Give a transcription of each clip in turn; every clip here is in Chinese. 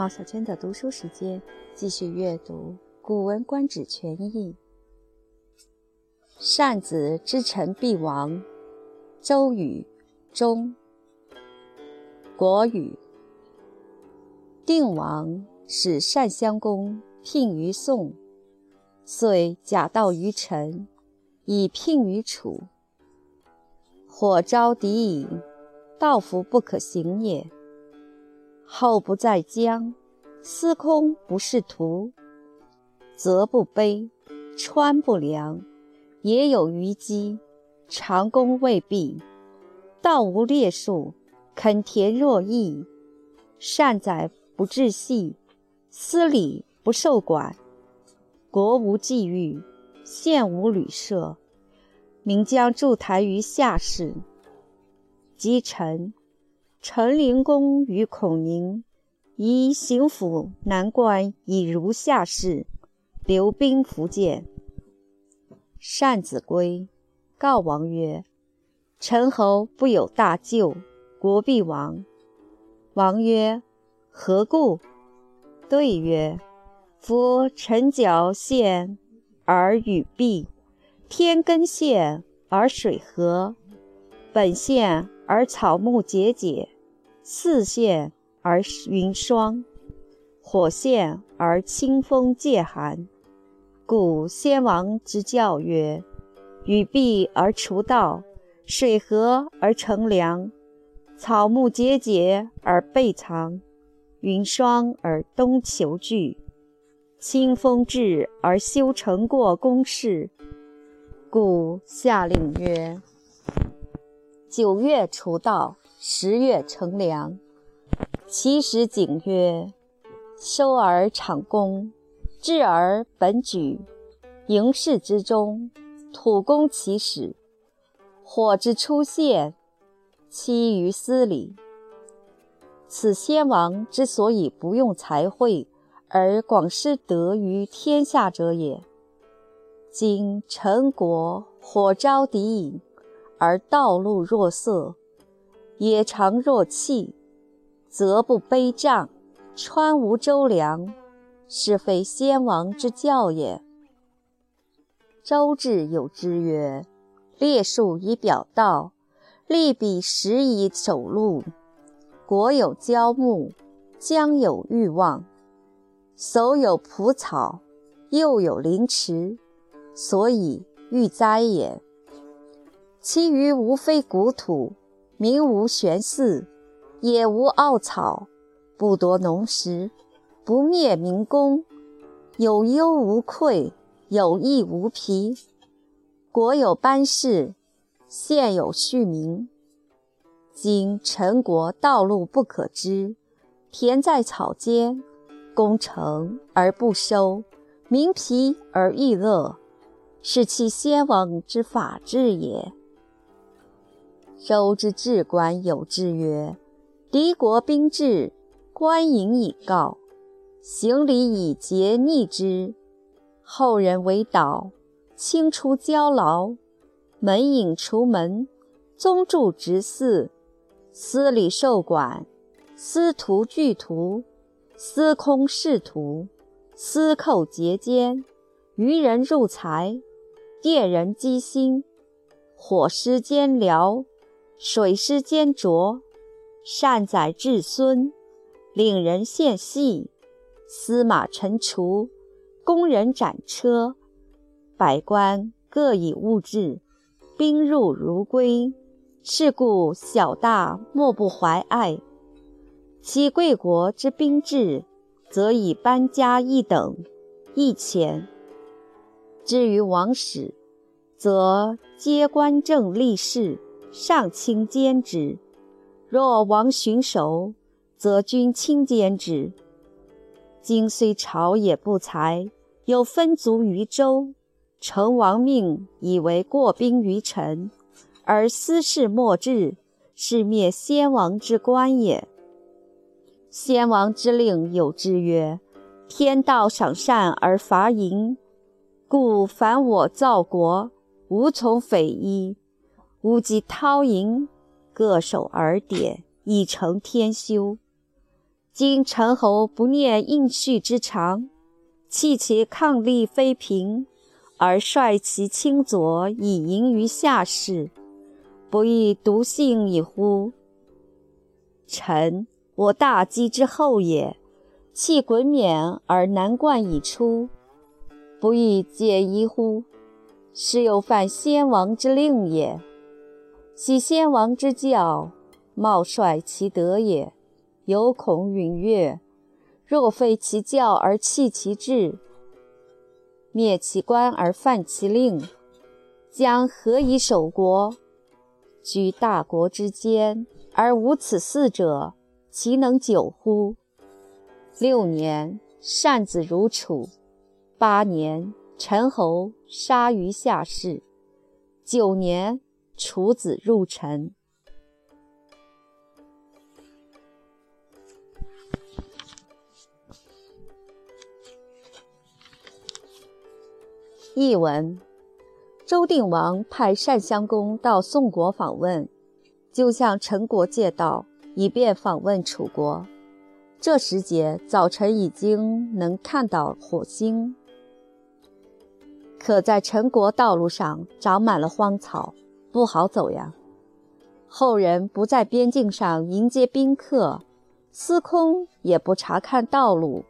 毛小娟的读书时间，继续阅读《古文观止全译》。善子之臣必亡。周瑜中。国语。定王使善襄公聘于宋，遂假道于陈，以聘于楚。火招敌营，道夫不可行也。后不在江，司空不是图。泽不卑，川不凉，也有虞姬，长弓未毕，道无列数，垦田若邑。善宰不治细，司礼不受管。国无际遇，县无旅社，名将筑台于下室。击臣。陈灵公与孔宁以行府南关以如下事，留兵福建。单子归，告王曰：“陈侯不有大救，国必亡。”王曰：“何故？”对曰：“夫臣角陷而雨闭，天根陷而水合，本陷。”而草木节节，四现而云霜，火现而清风借寒。故先王之教曰：雨闭而除道，水涸而成梁，草木节节而备藏，云霜而冬求聚，清风至而修成过宫室。故下令曰。九月除道，十月乘凉。其实景曰：收而场公，至而本举，营室之中，土公其始。火之出现，期于斯礼。此先王之所以不用才会而广施德于天下者也。今陈国火招敌营。而道路若塞，野常若弃，则不卑障，川无周梁，是非先王之教也。周至有之曰：“列树以表道，利彼时以守路。国有交木，将有欲望，叟有蒲草，又有灵池，所以欲哉也。”其余无非古土，名无玄寺，也无奥草，不夺农时，不灭民工，有忧无愧，有义无疲。国有班氏，县有序名。今陈国道路不可知，田在草间，攻城而不收，民疲而欲乐，是其先王之法治也。周之至官有之曰：“敌国兵至，官营以告，行礼以节逆之。后人为导，清出交劳，门引除门，宗助执祀，司礼受管，司徒具徒，司空侍徒，司寇节奸，愚人入财，猎人积薪，火师兼僚。”水师兼卓，善宰至孙，令人献细，司马陈除，工人斩车，百官各以物质，兵入如归。是故小大莫不怀爱。其贵国之兵制，则以班加一等，一钱。至于王室，则皆官正立事。上卿兼之，若王巡守，则君卿兼之。今虽朝野不才，有分族于周，成王命以为过兵于臣，而私事莫治，是灭先王之官也。先王之令有之曰：天道赏善而罚淫，故凡我造国，无从匪夷。吾及韬盈，各守而典，以成天修。今陈侯不念应续之长，弃其抗力非平，而率其轻左以迎于下士，不亦独幸矣乎？臣我大姬之后也，弃衮冕而南冠以出，不亦解疑乎？是又犯先王之令也。喜先王之教，冒率其德也。有恐允越，若废其教而弃其志，灭其官而犯其令，将何以守国？居大国之间而无此四者，其能久乎？六年，善子如楚；八年，陈侯杀于下士；九年，楚子入陈。译文：周定王派单襄公到宋国访问，就向陈国借道，以便访问楚国。这时节早晨已经能看到火星，可在陈国道路上长满了荒草。不好走呀！后人不在边境上迎接宾客，司空也不查看道路，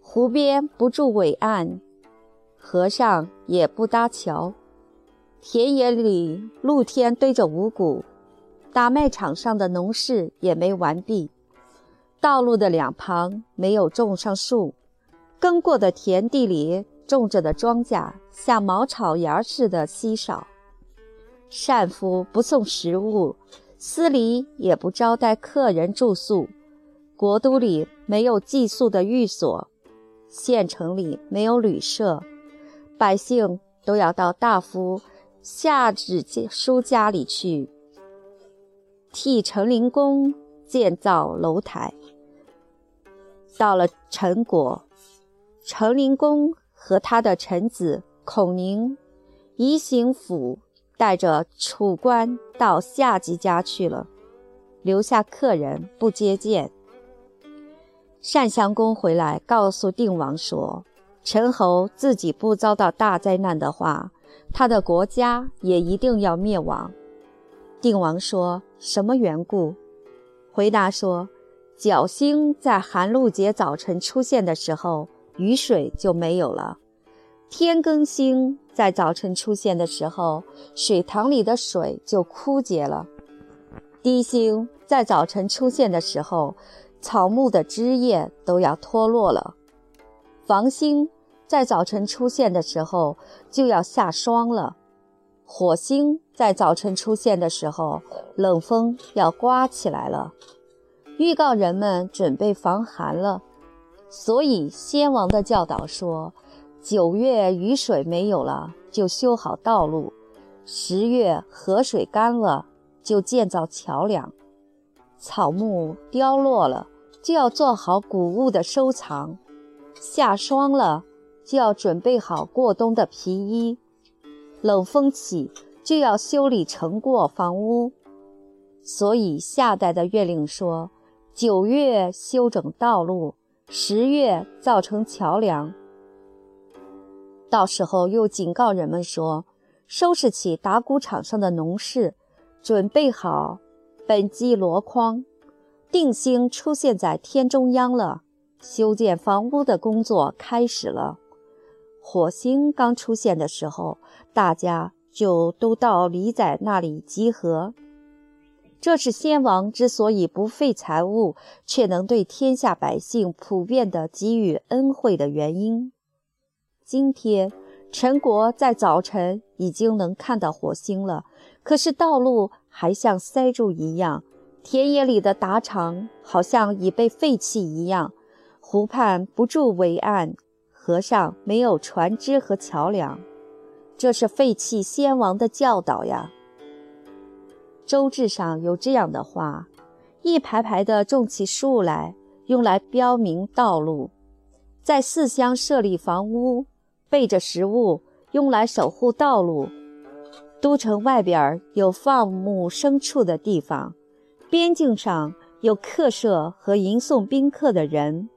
湖边不筑伟岸，河上也不搭桥，田野里露天堆着五谷，大麦场上的农事也没完毕，道路的两旁没有种上树，耕过的田地里种着的庄稼像茅草芽似的稀少。单夫不送食物，司礼也不招待客人住宿，国都里没有寄宿的寓所，县城里没有旅社，百姓都要到大夫夏子书家里去，替陈灵公建造楼台。到了陈国，陈灵公和他的臣子孔宁移行府。带着楚官到夏姬家去了，留下客人不接见。单襄公回来告诉定王说：“陈侯自己不遭到大灾难的话，他的国家也一定要灭亡。”定王说：“什么缘故？”回答说：“角星在寒露节早晨出现的时候，雨水就没有了。”天更星在早晨出现的时候，水塘里的水就枯竭了；低星在早晨出现的时候，草木的枝叶都要脱落了；房星在早晨出现的时候就要下霜了；火星在早晨出现的时候，冷风要刮起来了，预告人们准备防寒了。所以先王的教导说。九月雨水没有了，就修好道路；十月河水干了，就建造桥梁；草木凋落了，就要做好谷物的收藏；下霜了，就要准备好过冬的皮衣；冷风起，就要修理城过房屋。所以夏代的月令说：九月修整道路，十月造成桥梁。到时候又警告人们说：“收拾起打谷场上的农事，准备好本基箩筐。定星出现在天中央了，修建房屋的工作开始了。火星刚出现的时候，大家就都到李宰那里集合。这是先王之所以不费财物，却能对天下百姓普遍地给予恩惠的原因。”今天，陈国在早晨已经能看到火星了，可是道路还像塞住一样，田野里的达场好像已被废弃一样，湖畔不筑伟岸，河上没有船只和桥梁，这是废弃先王的教导呀。周志上有这样的话：一排排的种起树来，用来标明道路，在四乡设立房屋。备着食物，用来守护道路。都城外边有放牧牲畜的地方，边境上有客舍和迎送宾客的人，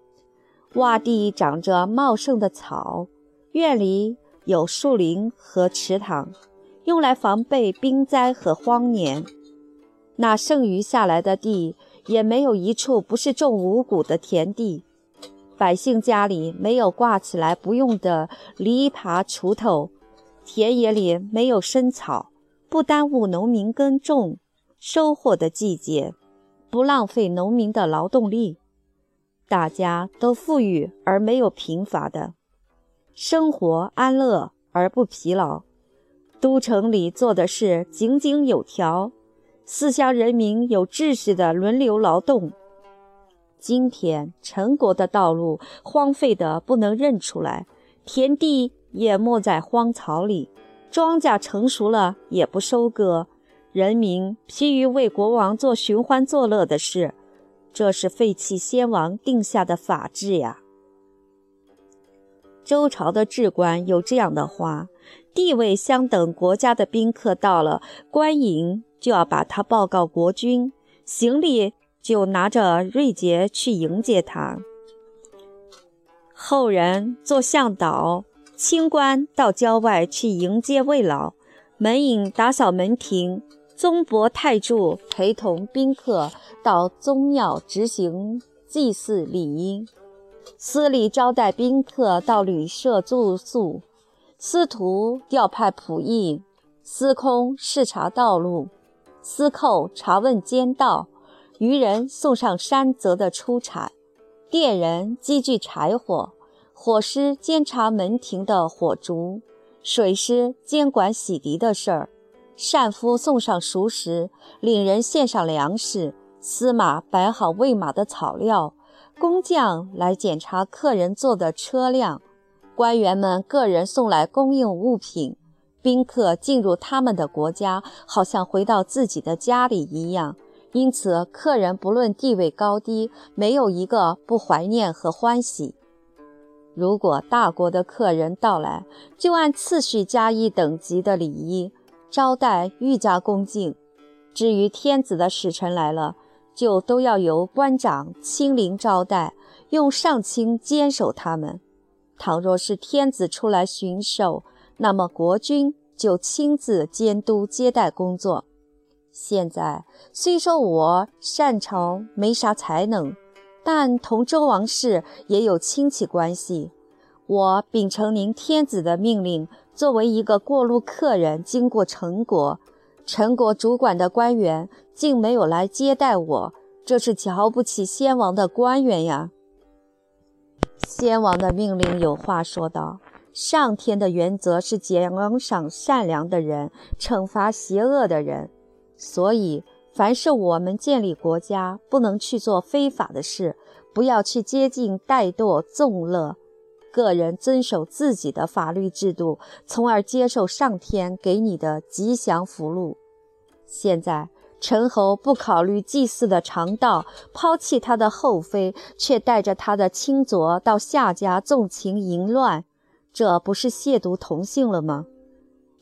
洼地长着茂盛的草，院里有树林和池塘，用来防备冰灾和荒年。那剩余下来的地，也没有一处不是种五谷的田地。百姓家里没有挂起来不用的犁耙锄头，田野里没有生草，不耽误农民耕种收获的季节，不浪费农民的劳动力。大家都富裕而没有贫乏的，生活安乐而不疲劳。都城里做的事井井有条，四乡人民有秩序的轮流劳动。今天陈国的道路荒废的不能认出来，田地淹没在荒草里，庄稼成熟了也不收割，人民疲于为国王做寻欢作乐的事，这是废弃先王定下的法制呀。周朝的治官有这样的话：地位相等国家的宾客到了官营，就要把他报告国君，行李。就拿着瑞节去迎接他。后人做向导，清官到郊外去迎接未老，门尹打扫门庭，宗伯太柱陪同宾客到宗庙执行祭祀礼仪，司礼招待宾客到旅社住宿，司徒调派仆役，司空视察道路，司寇查问街道。渔人送上山泽的出产，店人积聚柴火，火师监察门庭的火烛，水师监管洗涤的事儿，膳夫送上熟食，领人献上粮食，司马摆好喂马的草料，工匠来检查客人坐的车辆，官员们个人送来供应物品，宾客进入他们的国家，好像回到自己的家里一样。因此，客人不论地位高低，没有一个不怀念和欢喜。如果大国的客人到来，就按次序加一等级的礼仪招待，愈加恭敬。至于天子的使臣来了，就都要由官长亲临招待，用上卿坚守他们。倘若是天子出来巡狩，那么国君就亲自监督接待工作。现在虽说我擅长没啥才能，但同周王室也有亲戚关系。我秉承您天子的命令，作为一个过路客人经过陈国，陈国主管的官员竟没有来接待我，这是瞧不起先王的官员呀！先王的命令有话说道：上天的原则是奖赏善良的人，惩罚邪恶的人。所以，凡是我们建立国家，不能去做非法的事，不要去接近怠惰纵乐。个人遵守自己的法律制度，从而接受上天给你的吉祥福禄。现在，陈侯不考虑祭祀的常道，抛弃他的后妃，却带着他的亲族到夏家纵情淫乱，这不是亵渎同性了吗？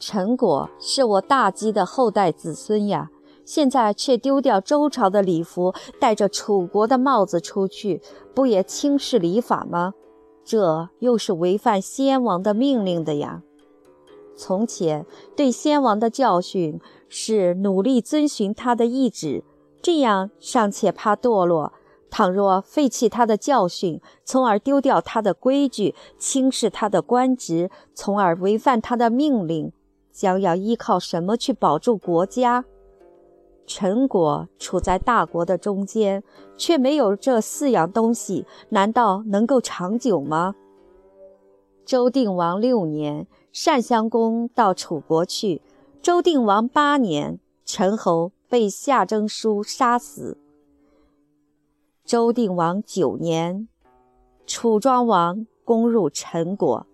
陈果是我大姬的后代子孙呀，现在却丢掉周朝的礼服，戴着楚国的帽子出去，不也轻视礼法吗？这又是违反先王的命令的呀。从前对先王的教训是努力遵循他的意志，这样尚且怕堕落；倘若废弃他的教训，从而丢掉他的规矩，轻视他的官职，从而违反他的命令。将要依靠什么去保住国家？陈国处在大国的中间，却没有这四样东西，难道能够长久吗？周定王六年，单襄公到楚国去；周定王八年，陈侯被夏征舒杀死；周定王九年，楚庄王攻入陈国。